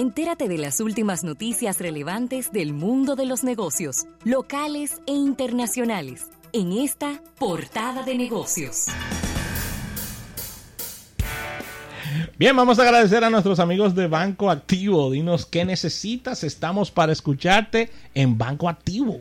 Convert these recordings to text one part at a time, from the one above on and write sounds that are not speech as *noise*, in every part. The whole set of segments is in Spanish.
Entérate de las últimas noticias relevantes del mundo de los negocios, locales e internacionales, en esta portada de negocios. Bien, vamos a agradecer a nuestros amigos de Banco Activo. Dinos qué necesitas. Estamos para escucharte en Banco Activo.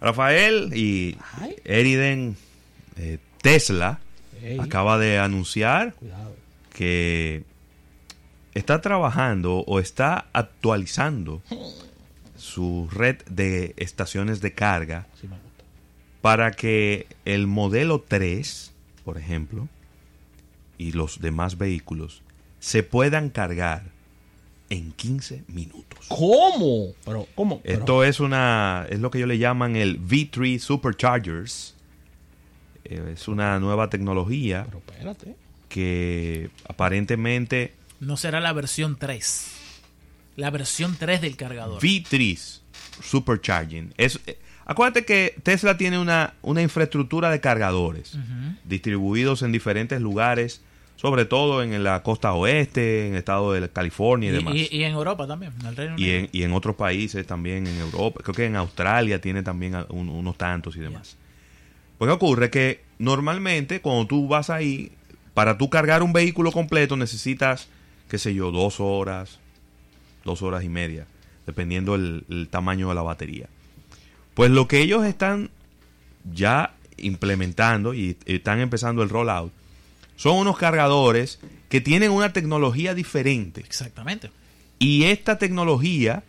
Rafael y Ay. Eriden eh, Tesla Ey. acaba de anunciar Cuidado. que está trabajando o está actualizando su red de estaciones de carga Sí para que el modelo 3, por ejemplo, y los demás vehículos se puedan cargar en 15 minutos. ¿Cómo? Pero, ¿cómo? Pero- Esto es una es lo que ellos le llaman el V3 Superchargers. Eh, Es una nueva tecnología pero espérate. que aparentemente No será la versión 3. La versión 3 del cargador. V3 Supercharging. Es, eh, acuérdate que Tesla tiene una, una infraestructura de cargadores distribuidos en diferentes lugares, sobre todo en la costa oeste, en el estado de California y, y, demás. y- y en Europa también, en el Reino y Unido. en, y en otros países también, en Europa, creo que en Australia tiene también un- unos tantos y demás. Pues ¿qué ocurre que normalmente cuando tú vas ahí, para tú cargar un vehículo completo necesitas, qué sé yo, dos horas, dos horas y media, dependiendo el, el tamaño de la batería. Pues lo que ellos están ya implementando y están empezando el rollout son unos cargadores que tienen una tecnología diferente. Exactamente. Y esta tecnología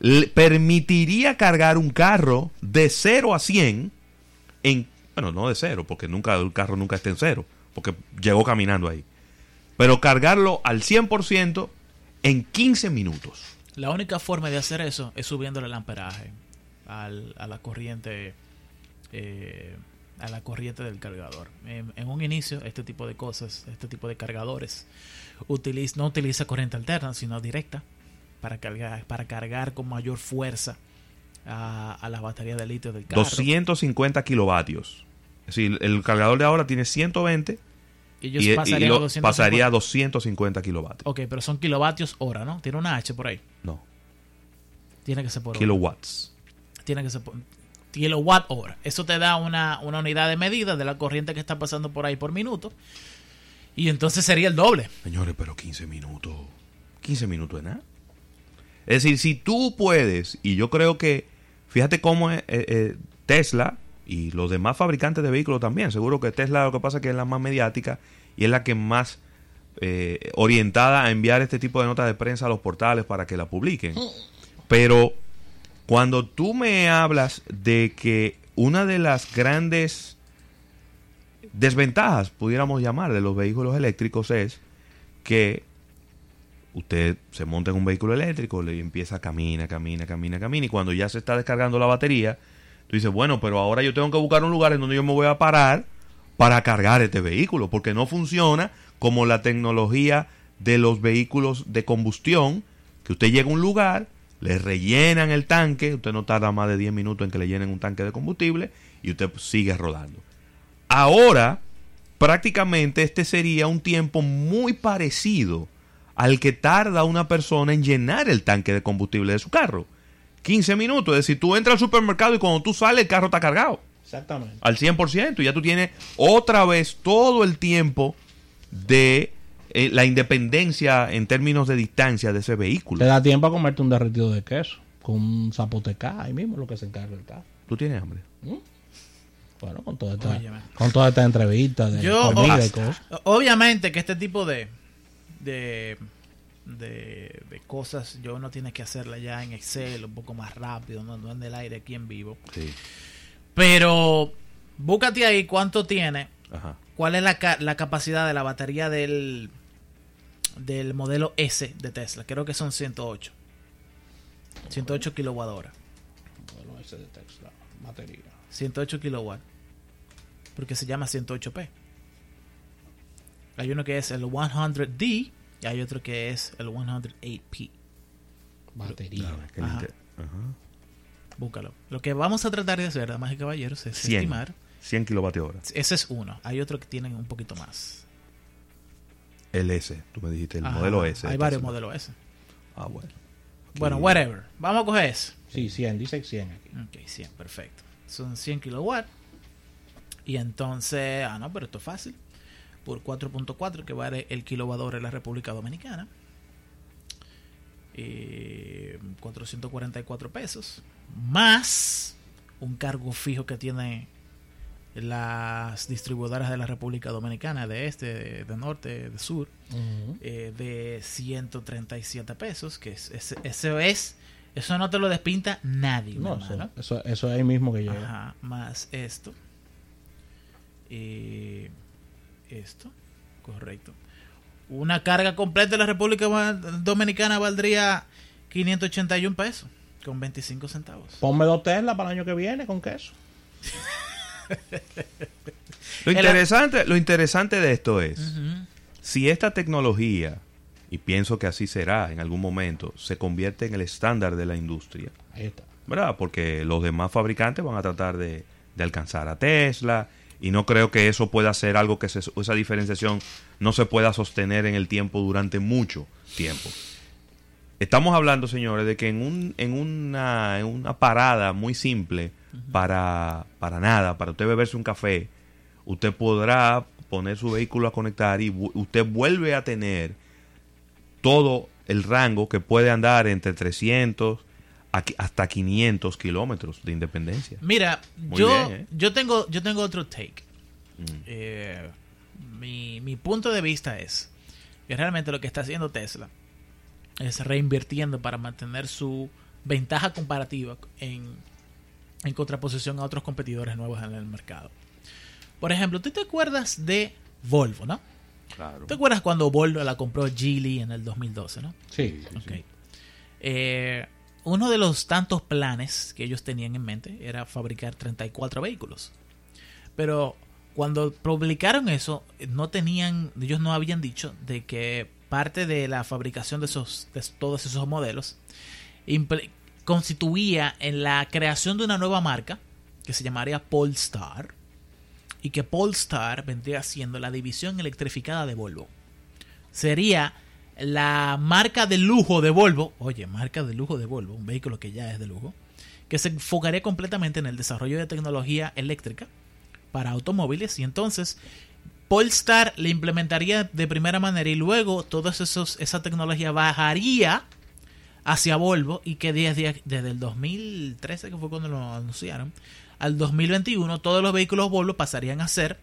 le permitiría cargar un carro de 0 a 100 en, bueno, no de cero, porque nunca el carro nunca está en cero, porque llegó caminando ahí. Pero cargarlo al 100% en 15 minutos. La única forma de hacer eso es subiendo el amperaje al- a la corriente eh, a la corriente del cargador. En, en un inicio, este tipo de cosas, este tipo de cargadores, utiliza, no utiliza corriente alterna, sino directa para cargar, para cargar con mayor fuerza a, a la batería de litio del carro. 250 kilovatios. Es decir, el cargador de ahora tiene 120 y ellos y, y pasarían lo- a 250. pasaría a 250 kilovatios. Ok, pero son kilovatios hora, ¿no? Tiene una H por ahí. No, Tiene que ser por hora. kilowatts. tiene que ser por- kilowatt hora. Eso te da una, una unidad de medida de la corriente que está pasando por ahí por minuto. Y entonces sería el doble. Señores, pero 15 minutos. 15 minutos de nada. Es decir, si tú puedes, y yo creo que, fíjate cómo es, eh, eh, Tesla y los demás fabricantes de vehículos también, seguro que Tesla lo que pasa es que es la más mediática y es la que más eh, orientada a enviar este tipo de notas de prensa a los portales para que la publiquen. Pero cuando tú me hablas de que una de las grandes desventajas, pudiéramos llamar, de los vehículos eléctricos es que usted se monta en un vehículo eléctrico, le empieza a camina, camina, camina, camina, y cuando ya se está descargando la batería, tú dices, bueno, pero ahora yo tengo que buscar un lugar en donde yo me voy a parar para cargar este vehículo, porque no funciona como la tecnología de los vehículos de combustión, que usted llega a un lugar, le rellenan el tanque, usted no tarda más de 10 minutos en que le llenen un tanque de combustible y usted sigue rodando. Ahora, prácticamente este sería un tiempo muy parecido al que tarda una persona en llenar el tanque de combustible de su carro. 15 minutos, es decir, tú entras al supermercado y cuando tú sales el carro está cargado Exactamente. al 100% y ya tú tienes otra vez todo el tiempo de eh, la independencia en términos de distancia de ese Te vehículo. da tiempo a comerte un derretido de queso con un zapotecá ahí mismo, lo que se encarga el carro. ¿Tú tienes hambre? Bueno, con toda esta, con toda esta entrevista de Yo, comida y o- cosas. obviamente que este tipo de, de, de, de cosas yo no tienes que hacerla ya en Excel un poco más rápido, no, no en el aire aquí en vivo. Sí. Pero búscate ahí cuánto tiene, Ajá. cuál es la, la capacidad de la batería del, del modelo S de Tesla. Creo que son 108. 108 kilowatt hora. Bueno, ese de Tesla, batería. 108 kilowatt. Porque se llama 108p. Hay uno que es el 100D y hay otro que es el 108p. Batería. Ajá. Ajá. Búscalo. Lo que vamos a tratar de hacer, damas y caballeros, es 100. estimar. 100 kilovatios hora. Ese es uno. Hay otro que tienen un poquito más. El S, tú me dijiste, el Ajá. modelo S. Hay varios Tesla. modelos S. Ah, bueno. Bueno, whatever. Vamos a coger eso. Sí, 100, dice 100 aquí. Ok, 100, perfecto. Son 100 kilowatts. Y entonces, ah, no, pero esto es fácil. Por 4.4 que vale el kilowatt en la República Dominicana. Eh, 444 pesos. Más un cargo fijo que tiene las distribuidoras de la República Dominicana, de este, de, norte, de sur, eh, de 137 pesos, que es, eso es, eso no te lo despinta nadie, No, eso, eso es ahí mismo que llega. Ajá, más esto. Eh, esto, correcto. Una carga completa de la República Dominicana valdría 581 pesos con 25 centavos. Ponme dos Tesla para el año que viene con queso. *laughs* Lo interesante, lo interesante de esto es, si esta tecnología, y pienso que así será en algún momento, se convierte en el estándar de la industria, Ahí está. ¿verdad? Porque los demás fabricantes van a tratar de, de alcanzar a Tesla y no creo que eso pueda ser algo que se- esa diferenciación no se pueda sostener en el tiempo durante mucho tiempo. Estamos hablando, señores, de que en, un, en, una, en una parada muy simple, para, para nada, para usted beberse un café, usted podrá poner su vehículo a conectar y usted vuelve a tener todo el rango que puede andar entre 300 hasta 500 kilómetros de independencia. Mira, Muy yo, bien, ¿eh? yo tengo, yo tengo otro take. Mm. Eh, mi, mi punto de vista es que realmente lo que está haciendo Tesla es reinvirtiendo para mantener su ventaja comparativa en, en contraposición a otros competidores nuevos en el mercado. Por ejemplo, ¿tú te acuerdas de Volvo, no? Claro. ¿Te acuerdas cuando Volvo la compró Geely en el 2012, no? Sí. Ok. Eh, uno de los tantos planes que ellos tenían en mente era fabricar 34 vehículos. Pero cuando publicaron eso, no tenían, ellos no habían dicho de que parte de la fabricación de esos, de todos esos modelos constituía en la creación de una nueva marca que se llamaría Polestar y que Polestar vendría siendo la división electrificada de Volvo. Sería la marca de lujo de Volvo, oye, marca de lujo de Volvo, un vehículo que ya es de lujo, que se enfocaría completamente en el desarrollo de tecnología eléctrica para automóviles y entonces Polestar le implementaría de primera manera y luego toda esa tecnología bajaría hacia Volvo y que desde, desde el 2013, que fue cuando lo anunciaron, al 2021 todos los vehículos Volvo pasarían a ser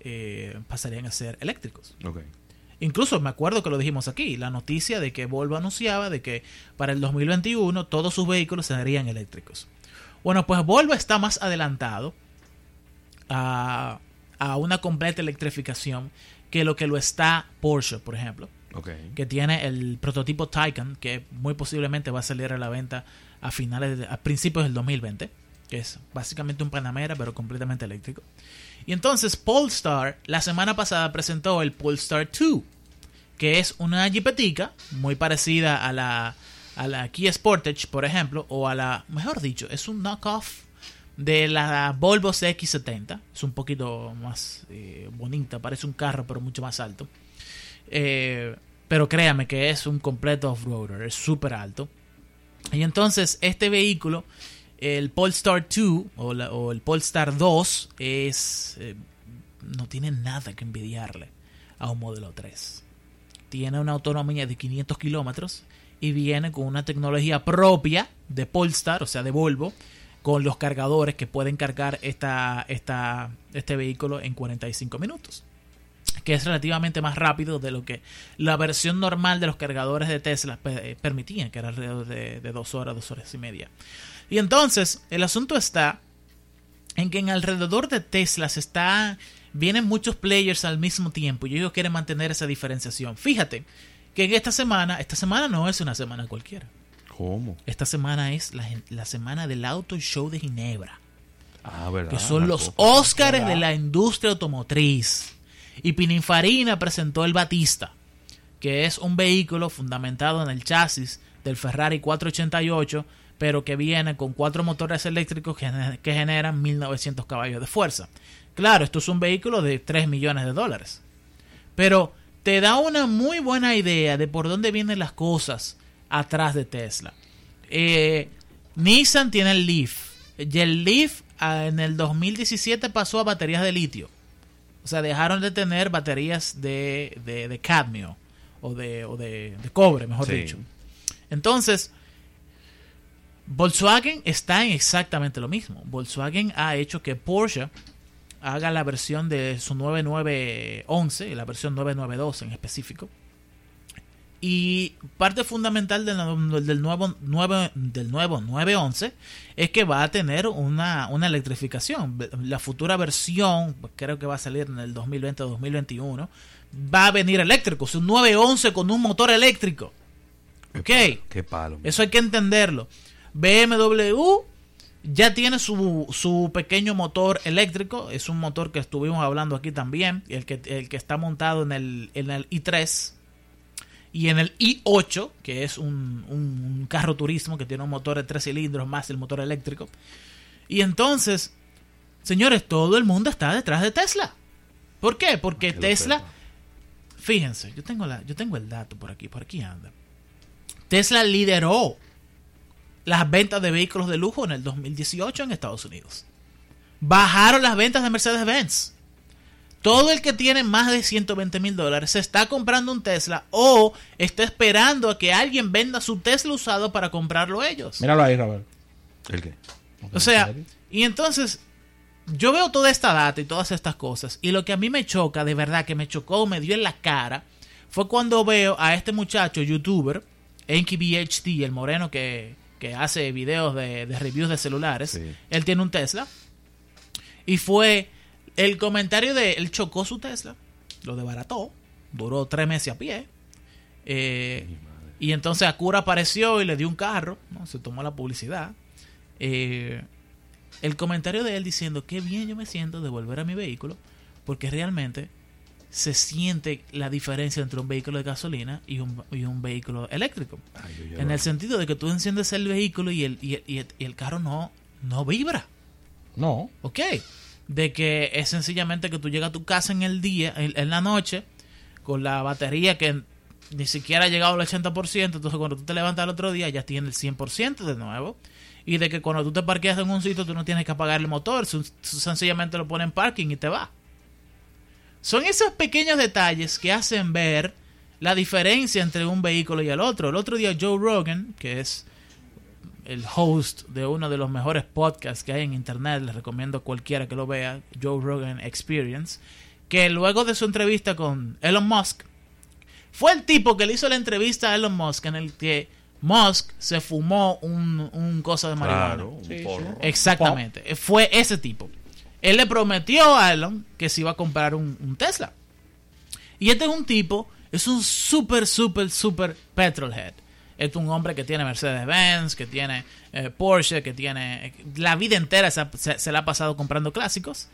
eh, pasarían a ser eléctricos. Incluso me acuerdo que lo dijimos aquí, la noticia de que Volvo anunciaba de que para el 2021 todos sus vehículos serían eléctricos. Bueno, pues Volvo está más adelantado a, a una completa electrificación que lo que lo está Porsche, por ejemplo, Ok. que tiene el prototipo Taycan, que muy posiblemente va a salir a la venta a finales, de- a principios del 2020, es básicamente un Panamera, pero completamente eléctrico. Y entonces Polestar la semana pasada presentó el Polestar 2, que es una jipetica muy parecida a la, a la Kia Sportage, por ejemplo, o a la, mejor dicho, es un knockoff de la Volvo CX70. Es un poquito más eh, bonita, parece un carro, pero mucho más alto. Eh, pero créame que es un completo off-roader, es súper alto. Y entonces este vehículo, el Polestar 2 o, el Polestar 2, es, eh, no tiene nada que envidiarle a un modelo 3. Tiene una autonomía de 500 kilómetros y viene con una tecnología propia de Polestar, o sea, de Volvo, con los cargadores que pueden cargar esta, este vehículo en 45 minutos que es relativamente más rápido de lo que la versión normal de los cargadores de Tesla eh, permitían, que era alrededor de, de dos horas, dos horas y media. Y entonces, el asunto está en que en alrededor de Tesla se está, vienen muchos players al mismo tiempo y ellos quieren mantener esa diferenciación. Fíjate que en esta semana, esta semana no es una semana cualquiera. ¿Cómo? Esta semana es la, la semana del Auto Show de Ginebra Ah, ¿verdad? que son La los. Óscares de la industria automotriz. Y Pininfarina presentó el Batista, que es un vehículo fundamentado en el chasis del Ferrari 488, pero que viene con cuatro motores eléctricos que, gener- que generan 1900 caballos de fuerza. Claro, esto es un vehículo de 3 millones de dólares. Pero te da una muy buena idea de por dónde vienen las cosas atrás de Tesla. Eh, Nissan tiene el Leaf. Y el Leaf ah, en el 2017 pasó a baterías de litio. O sea, dejaron de tener baterías de, de, de cadmio o de, o de, de cobre, mejor Sí. dicho. Entonces, Volkswagen está en exactamente lo mismo. Volkswagen ha hecho que Porsche haga la versión de su 9911, la versión 9912 en específico. Y parte fundamental del, nu- del nuevo, nuevo, del nuevo 911 es que va a tener una, una electrificación. La futura versión, creo que va a salir en el 2020-2021, va a venir eléctrico. Es un 911 con un motor eléctrico. Ok. Qué palo. Eso hay que entenderlo. BMW ya tiene su, su pequeño motor eléctrico. Es un motor que estuvimos hablando aquí también. El que, el que está montado en el, en el i3 y en el i8, que es un, un carro turismo que tiene un motor de tres cilindros más el motor eléctrico. Y entonces, señores, todo el mundo está detrás de Tesla. ¿Por qué? Porque Tesla, fíjense, yo tengo, la, yo tengo el dato por aquí, por aquí anda. Tesla lideró las ventas de vehículos de lujo en el 2018 en Estados Unidos. Bajaron las ventas de Mercedes-Benz. Todo el que tiene más de 120 mil dólares se está comprando un Tesla o está esperando a que alguien venda su Tesla usado para comprarlo ellos. Míralo ahí, Robert. ¿El qué? O sea, y entonces yo veo toda esta data y todas estas cosas y lo que a mí me choca, de verdad que me chocó, me dio en la cara, fue cuando veo a este muchacho youtuber, NKBHD, el moreno que, que hace videos de, de reviews de celulares. Sí. Él tiene un Tesla y fue el comentario de él chocó su Tesla, lo desbarató, duró tres meses a pie. eh, y entonces Acura apareció y le dio un carro, ¿no? se tomó la publicidad. Eh, el comentario de él diciendo qué bien yo me siento de volver a mi vehículo, porque realmente se siente la diferencia entre un vehículo de gasolina y un, y un vehículo eléctrico. Ay, En el sentido de que tú enciendes el vehículo y el, y el, y el- carro no, no vibra. No. ¿Ok? De que es sencillamente que tú llegas a tu casa en el día, en, en la noche, con la batería que ni siquiera ha llegado al 80%, entonces cuando tú te levantas el otro día ya tiene el 100% de nuevo. Y de que cuando tú te parqueas en un sitio tú no tienes que apagar el motor, sencillamente lo pones en parking y te va. Son esos pequeños detalles que hacen ver la diferencia entre un vehículo y el otro. El otro día Joe Rogan, que es el host de uno de los mejores podcasts que hay en internet, les recomiendo a cualquiera que lo vea, Joe Rogan Experience, que luego de su entrevista con Elon Musk, fue el tipo que le hizo la entrevista a Elon Musk en el que Musk se fumó un, un cosa de marihuana. Claro, un porro. Exactamente, fue ese tipo. Él le prometió a Elon que se iba a comprar un, Tesla. Y este es un tipo, es un súper, súper, súper petrolhead. Es un hombre que tiene Mercedes-Benz, que tiene eh, Porsche, que tiene... eh, la vida entera se, se- se la ha pasado comprando clásicos.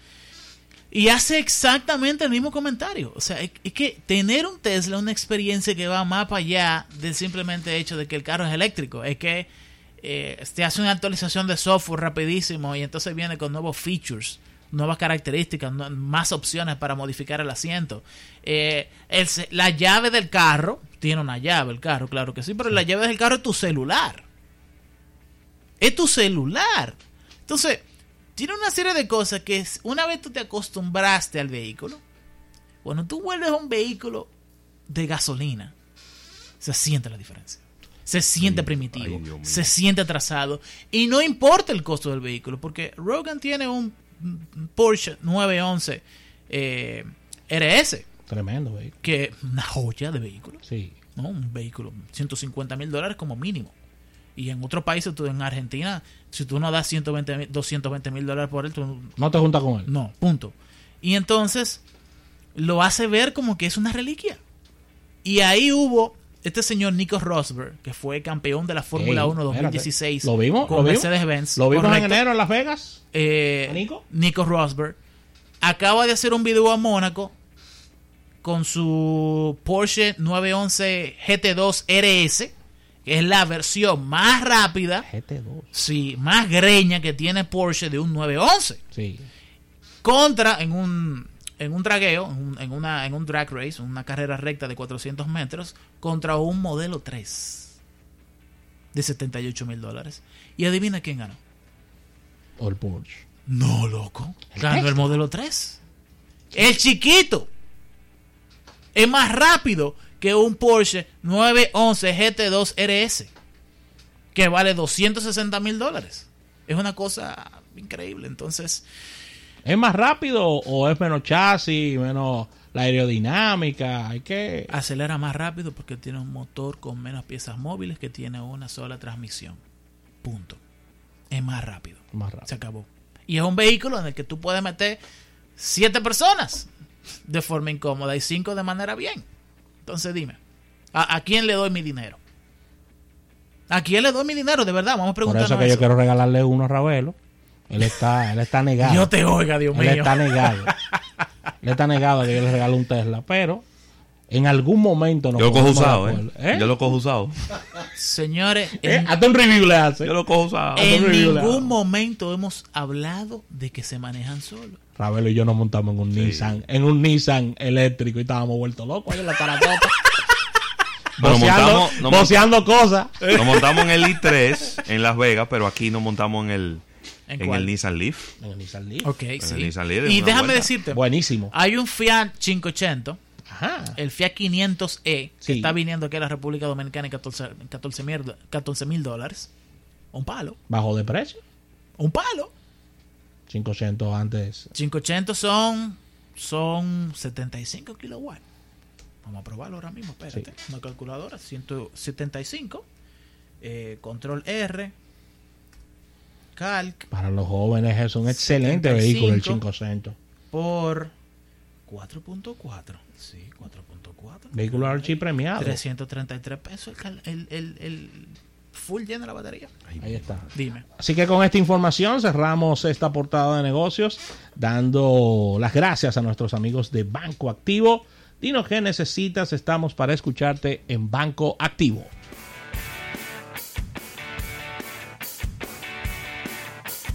Y hace exactamente el mismo comentario. O sea, es, es que tener un Tesla es una experiencia que va más para allá del simplemente hecho de que el carro es eléctrico. Es que eh, te hace una actualización de software rapidísimo y entonces viene con nuevos features, nuevas características, no- más opciones para modificar el asiento. Eh, el la llave del carro, tiene una llave el carro, claro que sí, pero la llave del carro es tu celular. Es tu celular. Entonces, tiene una serie de cosas que es- una vez tú te acostumbraste al vehículo, cuando tú vuelves a un vehículo de gasolina, se siente la diferencia. Se siente Ay, primitivo, ay, se siente atrasado y no importa el costo del vehículo, porque Rogan tiene un Porsche 911 eh, RS, Tremendo, güey. que una joya de vehículo. Sí. ¿no? Un vehículo, 150 mil dólares como mínimo. Y en otros países, tú en Argentina, si tú no das 120, mil- 220 mil dólares por él, tú No te juntas con él. no, punto. Y entonces lo hace ver como que es una reliquia. Y ahí hubo este señor Nico Rosberg, que fue campeón de la Fórmula Ey, 1 2016 espérate. ¿Lo vimos? con. Mercedes-Benz. ¿Lo vimos en correcto. enero en Las Vegas? Eh, ¿A Nico? Nico Rosberg acaba de hacer un video a Mónaco con su Porsche 911 GT2 RS, que es la versión más rápida, GT2. sí, más greña que tiene Porsche de un 911 Sí. contra en un en un dragueo, en, un- en una en un drag race, una carrera recta de 400 metros contra un modelo 3. de 78 mil dólares. Y adivina quién ganó. El Porsche. No, loco. ¿El Ganó el modelo 3. El chiquito. Es más rápido que un Porsche 911 GT2 RS. Que vale 260 mil dólares. Es una cosa increíble. Entonces, ¿Es más rápido o es menos chasis, menos la aerodinámica? Hay que... acelera más rápido porque tiene un motor con menos piezas móviles que tiene una sola transmisión. Punto. Es más rápido. Más Se rápido. acabó. Y es un vehículo en el que tú puedes meter siete personas de forma incómoda y cinco de manera bien. Entonces dime, ¿a, a quién le doy mi dinero? ¿A quién le doy mi dinero? De verdad, vamos a Por preguntarnos eso que yo quiero regalarle uno a Ravelo. Él está, él está negado. Dios te oiga, Dios Él mío. está negado. él está negado a que yo le regale un Tesla, pero en algún momento nos Yo lo cojo usado, ¿eh? ¿Eh? Yo lo cojo usado. Señores, ¿Eh? Hasta un review le hace. Yo lo cojo usado. en ningún momento hemos hablado de que se manejan solos. Ravelo y yo nos montamos en un Nissan, en un Nissan eléctrico y estábamos vueltos locos ahí en la *laughs* montamos- nos voceando cosas. Nos montamos en el i3 en Las Vegas, pero aquí nos montamos en el, ¿En en el Nissan Leaf. En el Nissan Leaf. Ok, el sí. Nissan Leaf Y déjame vuelta. decirte, Buenísimo. hay un Fiat 580 Ajá. el Fiat 500E, que Sí. está viniendo aquí a la República Dominicana en 14 mil dólares. Un palo. Bajo de precio. Un palo. 500 antes. 580 son, son 75 kilowatts. Vamos a probarlo ahora mismo. Espérate. Una calculadora. 175. eh, control R. Calc Para los jóvenes es un excelente 75. vehículo el 500. por 4.4. Sí, 4.4. Vehículo archipremiado. 333 pesos el, el, el full lleno de la batería. Ahí está. Dime. Así que con esta información cerramos esta portada de negocios, dando las gracias a nuestros amigos de Banco Activo. Dinos qué necesitas, estamos para escucharte en Banco Activo.